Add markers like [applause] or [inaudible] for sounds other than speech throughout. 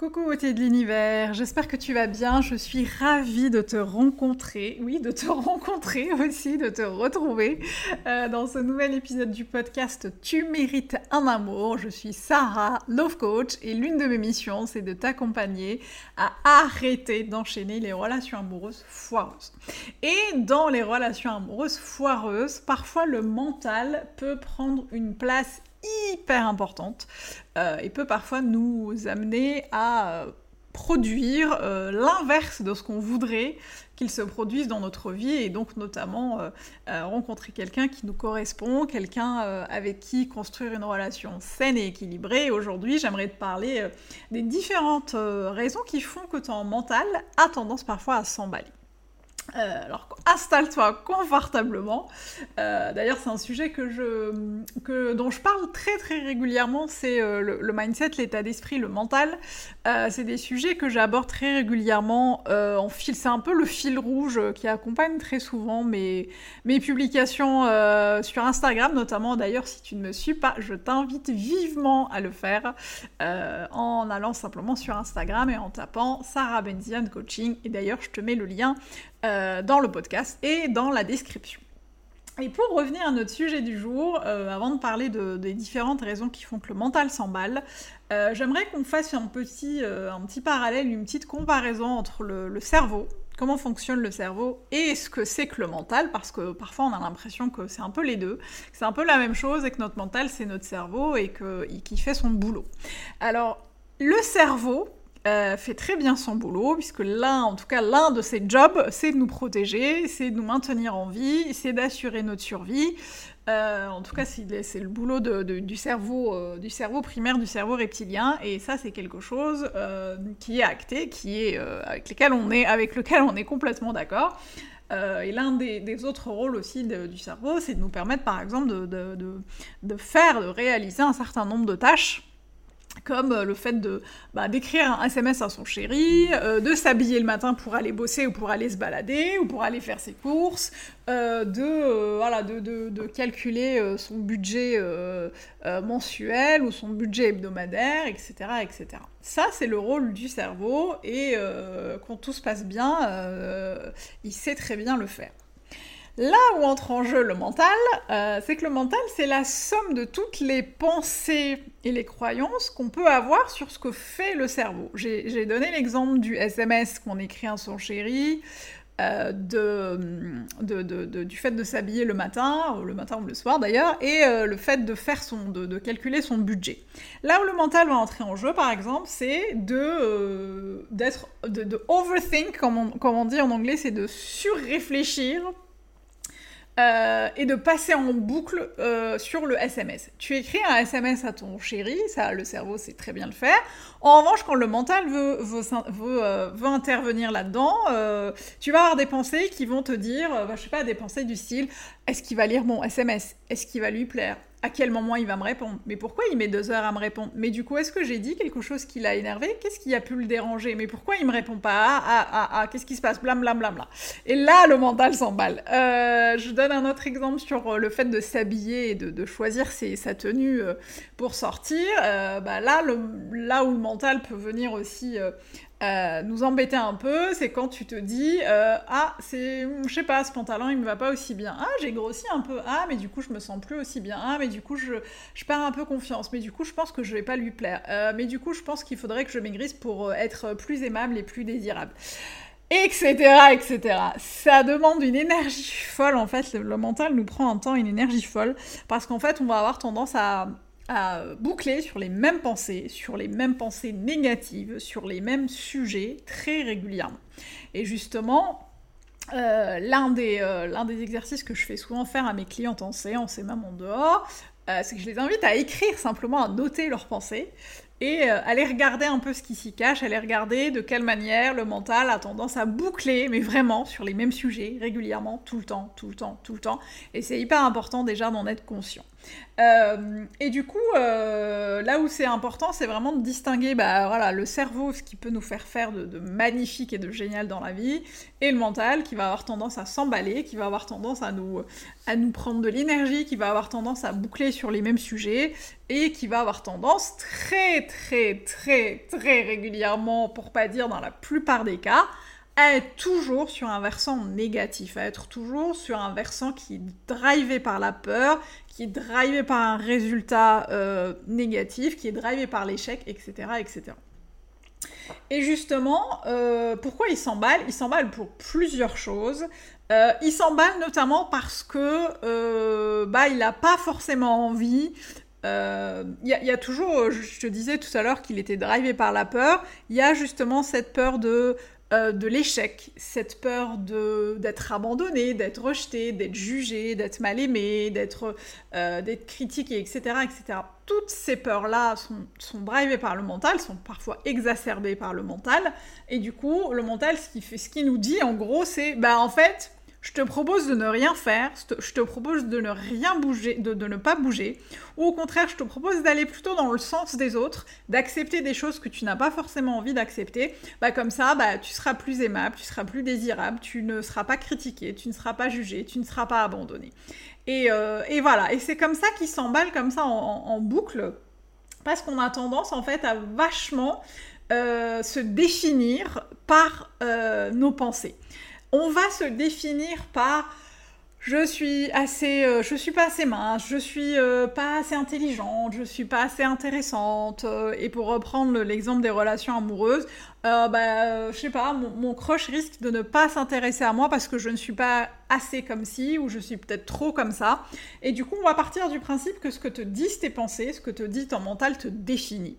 Coucou beauté de l'univers, j'espère que tu vas bien, je suis ravie de te rencontrer, oui, de te [laughs] rencontrer aussi, de te retrouver euh, dans ce nouvel épisode du podcast Tu mérites un amour. Je suis Sarah, Love Coach, et l'une de mes missions, c'est de t'accompagner à arrêter d'enchaîner les relations amoureuses foireuses. Et dans les relations amoureuses foireuses, parfois le mental peut prendre une place hyper importante euh, et peut parfois nous amener à euh, produire euh, l'inverse de ce qu'on voudrait qu'il se produise dans notre vie et donc notamment rencontrer quelqu'un qui nous correspond, quelqu'un avec qui construire une relation saine et équilibrée. Aujourd'hui, j'aimerais te parler des différentes raisons qui font que ton mental a tendance parfois à s'emballer. Euh, alors installe-toi confortablement. Euh, d'ailleurs, c'est un sujet que je, dont je parle très très régulièrement. C'est euh, le, mindset, l'état d'esprit, le mental. c'est des sujets que j'aborde très régulièrement en fil. C'est un peu le fil rouge qui accompagne très souvent mes, mes publications sur Instagram, notamment. D'ailleurs, si tu ne me suis pas, je t'invite vivement à le faire en allant simplement sur Instagram et en tapant Sarah Benzian Coaching. Et d'ailleurs, je te mets le lien euh, dans le podcast et dans la description. Et pour revenir à notre sujet du jour, euh, avant de parler des différentes raisons qui font que le mental s'emballe, euh, j'aimerais qu'on fasse un petit, un petit parallèle, une petite comparaison entre le, cerveau, comment fonctionne le cerveau et ce que c'est que le mental, parce que parfois on a l'impression que c'est un peu les deux, que c'est un peu la même chose et que notre mental c'est notre cerveau et qu'il fait son boulot. Alors, le cerveau, euh, fait très bien son boulot, puisque l'un, en tout cas l'un de ses jobs, c'est de nous protéger, c'est de nous maintenir en vie, c'est d'assurer notre survie. Euh, en tout cas, c'est le boulot du, cerveau, euh, du cerveau primaire, du cerveau reptilien, et ça, c'est quelque chose qui est acté, qui est, avec, lequel on est, avec lequel on est complètement d'accord. et l'un des, autres rôles aussi du cerveau, c'est de nous permettre, par exemple, de, de, faire, de réaliser un certain nombre de tâches comme euh, le fait bah, d'écrire un SMS à son chéri, euh, de s'habiller le matin pour aller bosser ou pour aller se balader ou pour aller faire ses courses, euh, de quand son budget mensuel ou son budget hebdomadaire, etc., etc. Ça c'est le rôle du cerveau et quand tout se passe bien, il sait très bien le faire. Là où entre en jeu le mental, euh, c'est que le mental, c'est la somme de toutes les pensées et les croyances qu'on peut avoir sur ce que fait le cerveau. J'ai donné l'exemple du SMS qu'on écrit à son chéri, euh, du fait de s'habiller le matin, le matin ou le soir d'ailleurs, et euh, le fait de, faire son, de, calculer son budget. Là où le mental va entrer en jeu, par exemple, c'est de, d'être, de, overthink, comme on dit en anglais, c'est de surréfléchir euh, et de passer en boucle euh, sur le SMS. Tu écris un SMS à ton chéri, ça, le cerveau sait très bien le faire. En revanche, quand le mental veut, euh, intervenir là-dedans, tu vas avoir des pensées qui vont te dire, bah, je sais pas, des pensées du style, est-ce qu'il va lire mon SMS Est-ce qu'il va lui plaire? À quel moment il va me répondre Mais pourquoi il met deux heures à me répondre? Mais du coup, est-ce que j'ai dit quelque chose qui l'a énervé? Qu'est-ce qui a pu le déranger? Mais pourquoi il me répond pas? Ah, ah, ah, ah qu'est-ce qui se passe? Blam, blam, blam, blam. Et là, le mental s'emballe. Euh, je donne un autre exemple sur euh, le fait de s'habiller et de, choisir sa tenue euh, pour sortir. bah là, là où le mental peut venir aussi euh, nous embêter un peu, c'est quand tu te dis euh, ah c'est je sais pas ce pantalon il me va pas aussi bien. Ah j'ai grossi un peu. Ah mais du coup je me sens plus aussi bien. Ah mais du coup je, je perds un peu confiance. Mais du coup je pense que je vais pas lui plaire. Euh, mais du coup je pense qu'il faudrait que je maigrisse pour être plus aimable et plus désirable. Etc etc ça demande une énergie folle en fait. Le mental nous prend un temps une énergie folle. Parce qu'en fait on va avoir tendance à à boucler sur les mêmes pensées, sur les mêmes pensées négatives, sur les mêmes sujets très régulièrement. Et justement, l'un des, exercices que je fais souvent faire à mes clientes en séance et même en dehors, c'est que je les invite à écrire simplement, à noter leurs pensées et euh, aller regarder un peu ce qui s'y cache, aller regarder de quelle manière le mental a tendance à boucler, mais vraiment sur les mêmes sujets, régulièrement, tout le temps, tout le temps, tout le temps. Et c'est hyper important déjà d'en être conscient. Euh, et du coup, euh, là où c'est important, c'est vraiment de distinguer bah, voilà, le cerveau, ce qui peut nous faire faire de, magnifique et de génial dans la vie, et le mental qui va avoir tendance à s'emballer, qui va avoir tendance à nous, à nous prendre de l'énergie, qui va avoir tendance à boucler sur les mêmes sujets, et qui va avoir tendance très très très très régulièrement, pour pas dire dans la plupart des cas, à être toujours sur un versant négatif, à être toujours sur un versant qui est drivé par la peur, qui est drivé par un résultat euh, négatif, qui est drivé par l'échec, etc., etc. Et justement, euh, pourquoi il s'emballe? Il s'emballe pour plusieurs choses. Euh, il s'emballe notamment parce que bah, il n'a pas forcément envie il y, y, a toujours, je te disais tout à l'heure qu'il était drivé par la peur, il y a justement cette peur de euh, de l'échec, cette peur d'être abandonné, d'être rejeté, d'être jugé, d'être mal aimé, d'être euh, critiqué, etc., etc. Toutes ces peurs-là sont, sont drivées par le mental, sont parfois exacerbées par le mental, et du coup, le mental, ce qui, fait, ce qui nous dit, en gros, c'est, bah en fait, je te propose de ne rien faire, je te propose de ne rien bouger, de, ne pas bouger, ou au contraire, je te propose d'aller plutôt dans le sens des autres, d'accepter des choses que tu n'as pas forcément envie d'accepter. Bah comme ça, bah tu seras plus aimable, tu seras plus désirable, tu ne seras pas critiqué, tu ne seras pas jugé, tu ne seras pas abandonné. Et, euh, voilà, et c'est comme ça qu'il s'emballe comme ça en, boucle, parce qu'on a tendance en fait à vachement euh, se définir par euh, nos pensées on va se définir par je suis assez, euh, je suis pas assez mince, je suis euh, pas assez intelligente, je suis pas assez intéressante. Euh, et pour reprendre l'exemple des relations amoureuses, bah, je sais pas, mon, mon, crush risque de ne pas s'intéresser à moi parce que je ne suis pas assez comme ci ou je suis peut-être trop comme ça. Et du coup, on va partir du principe que ce que te disent tes pensées, ce que te dit ton mental te définit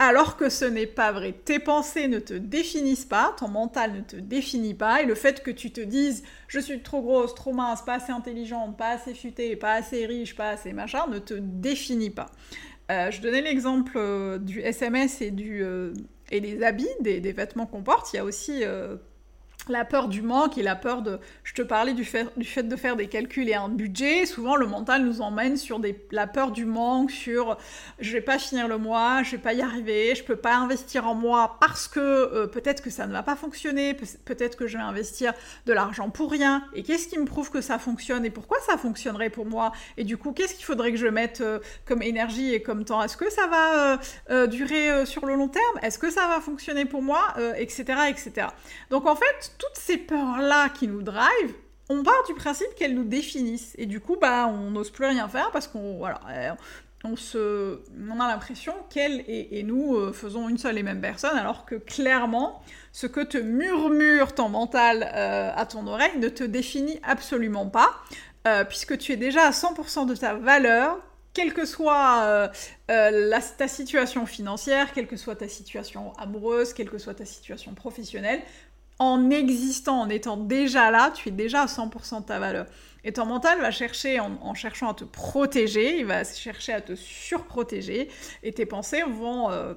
alors que ce n'est pas vrai. Tes pensées ne te définissent pas, ton mental ne te définit pas, et le fait que tu te dises je suis trop grosse, trop mince, pas assez intelligente, pas assez futée, pas assez riche, pas assez machin, ne te définit pas. Euh, je donnais l'exemple euh, du SMS euh, et des habits, des, vêtements qu'on porte. Il y a aussi la peur du manque et la peur de... Je te parlais du fait, du fait de faire des calculs et un budget. Souvent, le mental nous emmène sur la peur du manque, sur je vais pas finir le mois, je vais pas y arriver, je peux pas investir en moi parce que euh, peut-être que ça ne va pas fonctionner, peut-être que je vais investir de l'argent pour rien. Et qu'est-ce qui me prouve que ça fonctionne et pourquoi ça fonctionnerait pour moi? Et du coup, qu'est-ce qu'il faudrait que je mette euh, comme énergie et comme temps? Est-ce que ça va euh, durer sur le long terme? Est-ce que ça va fonctionner pour moi? Etc. etc. Donc en fait, toutes ces peurs-là qui nous drive, on part du principe qu'elles nous définissent. Et du coup, bah, on n'ose plus rien faire parce qu'on voilà, euh, on, se, on a l'impression qu'elles et, nous euh, faisons une seule et même personne, alors que clairement, ce que te murmure ton mental euh, à ton oreille ne te définit absolument pas, puisque tu es déjà à 100% de ta valeur, quelle que soit ta situation financière, quelle que soit ta situation amoureuse, quelle que soit ta situation professionnelle, en existant, en étant déjà là, tu es déjà à 100% de ta valeur. Et ton mental va chercher, en, cherchant à te protéger, il va chercher à te surprotéger, et tes pensées vont euh,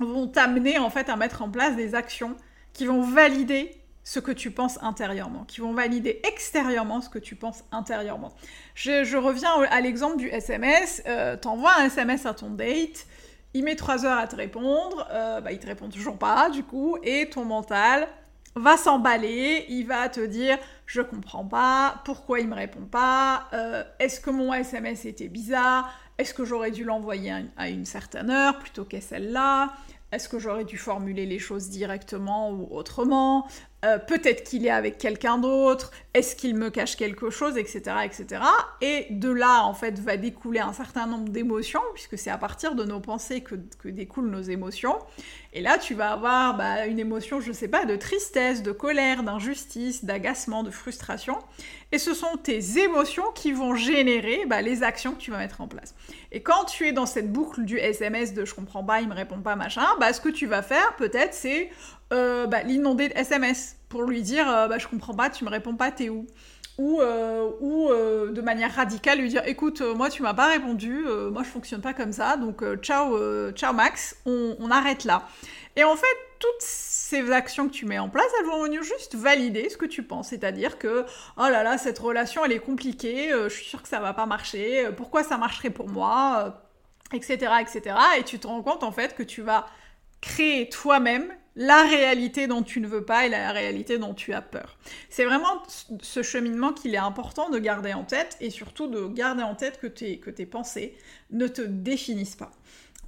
vont t'amener en fait à mettre en place des actions qui vont valider ce que tu penses intérieurement, qui vont valider extérieurement ce que tu penses intérieurement. Je, reviens à l'exemple du SMS. Euh, T'envoies un SMS à ton date, il met 3 heures à te répondre, euh, bah, il te répond toujours pas du coup, et ton mental va s'emballer, il va te dire je comprends pas, pourquoi il me répond pas, euh, est-ce que mon SMS était bizarre, est-ce que j'aurais dû l'envoyer à une certaine heure plutôt qu'à celle-là, est-ce que j'aurais dû formuler les choses directement ou autrement euh, Peut-être qu'il est avec quelqu'un d'autre. Est-ce qu'il me cache quelque chose, etc., etc. Et de là, en fait, va découler un certain nombre d'émotions, puisque c'est à partir de nos pensées que, découlent nos émotions. Et là, tu vas avoir bah, une émotion, je sais pas, de tristesse, de colère, d'injustice, d'agacement, de frustration. Et ce sont tes émotions qui vont générer bah, les actions que tu vas mettre en place. Et quand tu es dans cette boucle du SMS de je comprends pas, il me répond pas, machin, bah, ce que tu vas faire peut-être c'est l'inonder de SMS pour lui dire bah, je comprends pas, tu me réponds pas, t'es où? Ou, ou de manière radicale lui dire écoute moi tu m'as pas répondu moi je fonctionne pas comme ça donc ciao ciao Max on, on, arrête là et en fait toutes ces actions que tu mets en place, elles vont venir juste valider ce que tu penses. C'est-à-dire que, oh là là, cette relation, elle est compliquée, euh, je suis sûre que ça va pas marcher, euh, pourquoi ça marcherait pour moi, etc., euh, etc. Et tu te rends compte, en fait, que tu vas créer toi-même la réalité dont tu ne veux pas et la réalité dont tu as peur. C'est vraiment ce cheminement qu'il est important de garder en tête et surtout de garder en tête que tes, que tes pensées ne te définissent pas.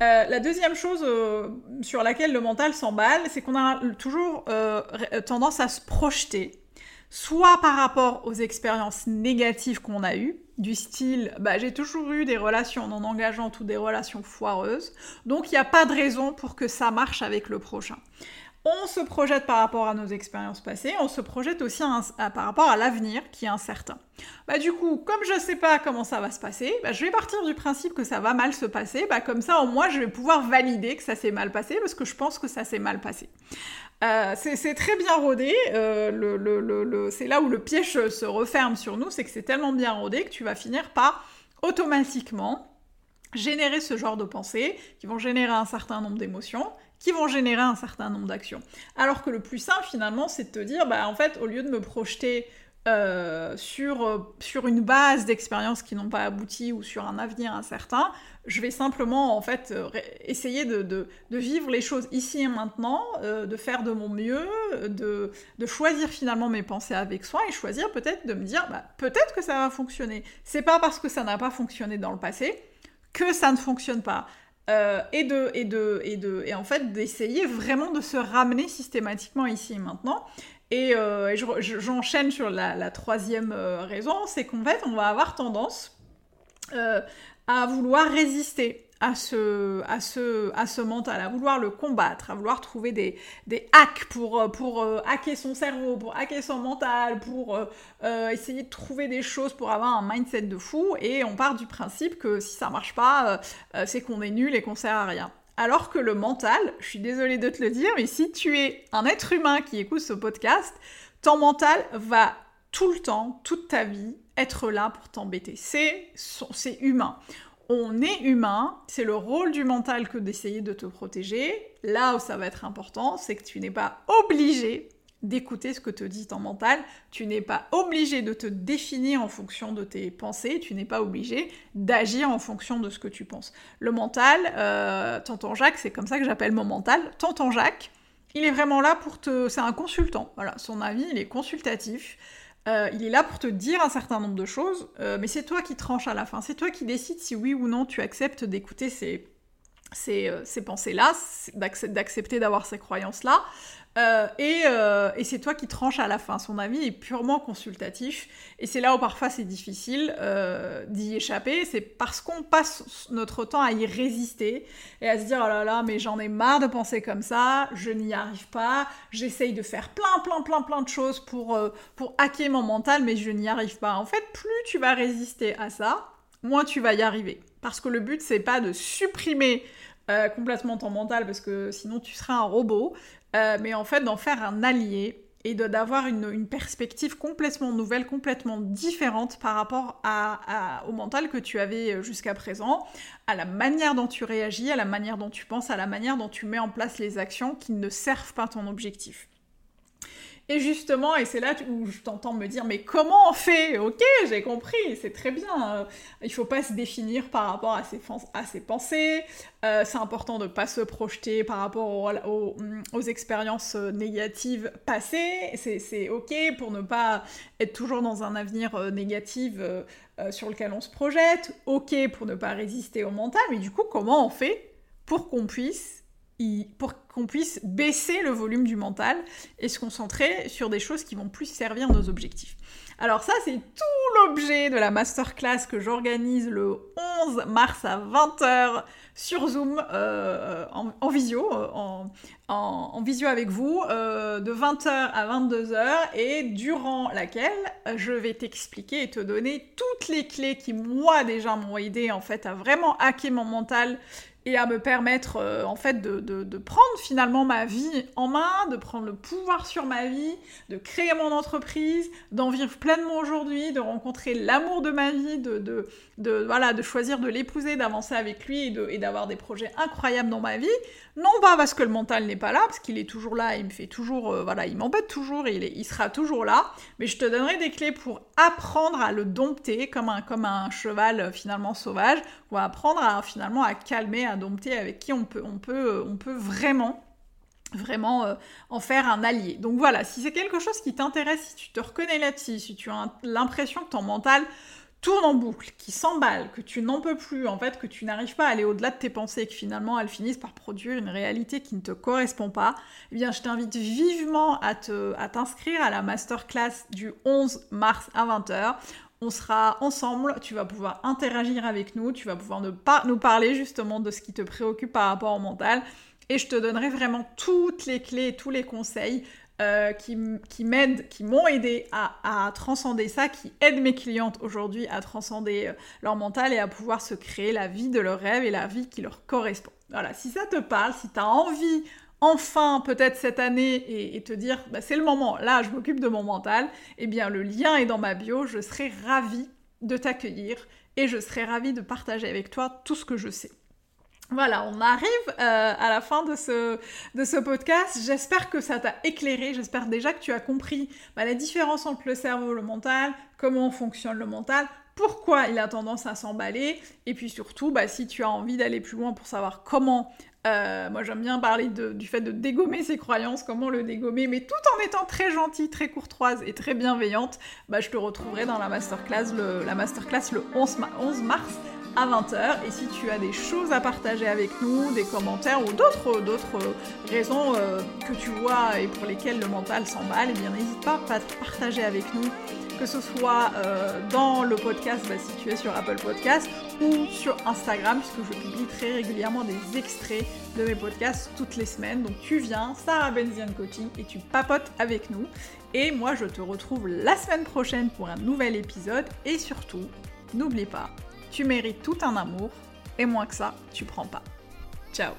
Euh, la deuxième chose euh, sur laquelle le mental s'emballe, c'est qu'on a toujours euh, tendance à se projeter, soit par rapport aux expériences négatives qu'on a eues, du style bah, j'ai toujours eu des relations non engageantes ou des relations foireuses, donc il n'y a pas de raison pour que ça marche avec le prochain on se projette par rapport à nos expériences passées, on se projette aussi par rapport à l'avenir qui est incertain. Bah du coup, comme je ne sais pas comment ça va se passer, bah, je vais partir du principe que ça va mal se passer, comme ça au moins je vais pouvoir valider que ça s'est mal passé parce que je pense que ça s'est mal passé. Euh, c'est très bien rodé, euh, c'est là où le piège se referme sur nous, c'est que c'est tellement bien rodé que tu vas finir par automatiquement générer ce genre de pensées qui vont générer un certain nombre d'émotions qui vont générer un certain nombre d'actions. Alors que le plus simple finalement, c'est de te dire, bah en fait, au lieu de me projeter euh, sur, euh, sur une base d'expériences qui n'ont pas abouti ou sur un avenir incertain, je vais simplement en fait euh, essayer de, de, vivre les choses ici et maintenant, de faire de mon mieux, de, de, choisir finalement mes pensées avec soin et choisir peut-être de me dire bah, peut-être que ça va fonctionner. C'est pas parce que ça n'a pas fonctionné dans le passé que ça ne fonctionne pas. Et, de, et, de, et, de, et en fait d'essayer vraiment de se ramener systématiquement ici et maintenant. Et, euh, j'enchaîne sur la, troisième euh, raison, c'est qu'en fait on va avoir tendance à vouloir résister à ce, à, ce, à ce mental, à vouloir le combattre, à vouloir trouver des, des hacks pour, euh, pour euh, hacker son cerveau, pour hacker son mental, pour euh, essayer de trouver des choses pour avoir un mindset de fou. Et on part du principe que si ça marche pas, c'est qu'on est nul et qu'on sert à rien. Alors que le mental, je suis désolée de te le dire, mais si tu es un être humain qui écoute ce podcast, ton mental va tout le temps, toute ta vie, être là pour t'embêter. C'est humain on est humain, c'est le rôle du mental que d'essayer de te protéger. Là où ça va être important, c'est que tu n'es pas obligé d'écouter ce que te dit ton mental, tu n'es pas obligé de te définir en fonction de tes pensées, tu n'es pas obligé d'agir en fonction de ce que tu penses. Le mental, euh, tonton Jacques, c'est comme ça que j'appelle mon mental, tonton Jacques, il est vraiment là pour te... C'est un consultant, voilà, son avis, il est consultatif. Euh, il est là pour te dire un certain nombre de choses, euh, mais c'est toi qui tranches à la fin. C'est toi qui décides si oui ou non tu acceptes d'écouter ces, euh, ces, pensées-là, d'accepter d'avoir ces croyances-là. Euh, euh, et, c'est toi qui tranches à la fin. Son avis est purement consultatif. Et c'est là où parfois c'est difficile d'y échapper. C'est parce qu'on passe notre temps à y résister et à se dire oh là là, mais j'en ai marre de penser comme ça, je n'y arrive pas, j'essaye de faire plein, plein, plein, plein de choses pour, pour hacker mon mental, mais je n'y arrive pas. En fait, plus tu vas résister à ça, moins tu vas y arriver. Parce que le but, c'est pas de supprimer euh, complètement ton mental, parce que sinon tu seras un robot, euh, mais en fait d'en faire un allié et d'avoir une, perspective complètement nouvelle, complètement différente par rapport au mental que tu avais euh, jusqu'à présent, à la manière dont tu réagis, à la manière dont tu penses, à la manière dont tu mets en place les actions qui ne servent pas ton objectif. Et justement, et c'est là où je t'entends me dire, mais comment on fait? Ok, j'ai compris, c'est très bien. Euh, il faut pas se définir par rapport à ses, à ses pensées. Euh, c'est important de pas se projeter par rapport mm, aux, expériences euh, négatives passées. C'est ok pour ne pas être toujours dans un avenir négatif sur lequel on se projette. Ok pour ne pas résister au mental. Mais du coup, comment on fait pour qu'on puisse pour qu'on puisse baisser le volume du mental et se concentrer sur des choses qui vont plus servir nos objectifs. Alors ça, c'est tout l'objet de la masterclass que j'organise le 11 mars à 20h sur Zoom euh, en, visio, euh, en, visio avec vous, euh, de 20h à 22h et durant laquelle je vais t'expliquer et te donner toutes les clés qui moi déjà m'ont aidé en fait à vraiment hacker mon mental et à me permettre euh, en fait de, prendre finalement ma vie en main, de prendre le pouvoir sur ma vie, de créer mon entreprise, d'en vivre pleinement aujourd'hui, de rencontrer l'amour de ma vie, de, voilà, de choisir de l'épouser, d'avancer avec lui et d'avoir des projets incroyables dans ma vie. Non pas parce que le mental n'est pas là, parce qu'il est toujours là, il me fait toujours, euh, voilà, il m'embête toujours, et il, il sera toujours là, mais je te donnerai des clés pour apprendre à le dompter comme un, comme un cheval euh, finalement sauvage, ou apprendre à finalement à calmer, à dompter, avec qui on peut, on peut, on peut vraiment vraiment euh, en faire un allié. Donc voilà, si c'est quelque chose qui t'intéresse, si tu te reconnais là-dessus, si tu as l'impression que ton mental tourne en boucle, qui s'emballe, que tu n'en peux plus, en fait, que tu n'arrives pas à aller au-delà de tes pensées et que finalement elles finissent par produire une réalité qui ne te correspond pas, eh bien je t'invite vivement à, à t'inscrire à la masterclass du 11 mars à 20h. On sera ensemble, tu vas pouvoir interagir avec nous, tu vas pouvoir ne pas nous parler justement de ce qui te préoccupe par rapport au mental et je te donnerai vraiment toutes les clés, tous les conseils euh, qui, m'aident, qui m'ont aidé à, transcender ça, qui aident mes clientes aujourd'hui à transcender euh, leur mental et à pouvoir se créer la vie de leur rêve et la vie qui leur correspond. Voilà, si ça te parle, si tu as envie enfin peut-être cette année et, te dire bah, c'est le moment, là je m'occupe de mon mental, eh bien le lien est dans ma bio, je serai ravie de t'accueillir et je serai ravie de partager avec toi tout ce que je sais. Voilà, on arrive euh, à la fin de ce, de ce podcast. J'espère que ça t'a éclairé. J'espère déjà que tu as compris bah, la différence entre le cerveau et le mental, comment fonctionne le mental, pourquoi il a tendance à s'emballer, et puis surtout, bah, si tu as envie d'aller plus loin pour savoir comment, euh, moi j'aime bien parler du fait de dégommer ses croyances, comment le dégommer, mais tout en étant très gentille, très courtoise et très bienveillante, bah, je te retrouverai dans la masterclass le, la masterclass le 11 mars à 20h. Et si tu as des choses à partager avec nous, des commentaires ou d'autres, d'autres raisons euh, que tu vois et pour lesquelles le mental s'emballe, eh bien n'hésite pas à partager avec nous, que ce soit euh, dans le podcast bah, sur Apple Podcast ou sur Instagram, puisque je publie très régulièrement des extraits de mes podcasts toutes les semaines. Donc tu viens, Sarah Benzian Coaching, et tu papotes avec nous. Et moi, je te retrouve la semaine prochaine pour un nouvel épisode. Et surtout, n'oublie pas, tu mérites tout un amour, et moins que ça, tu prends pas. Ciao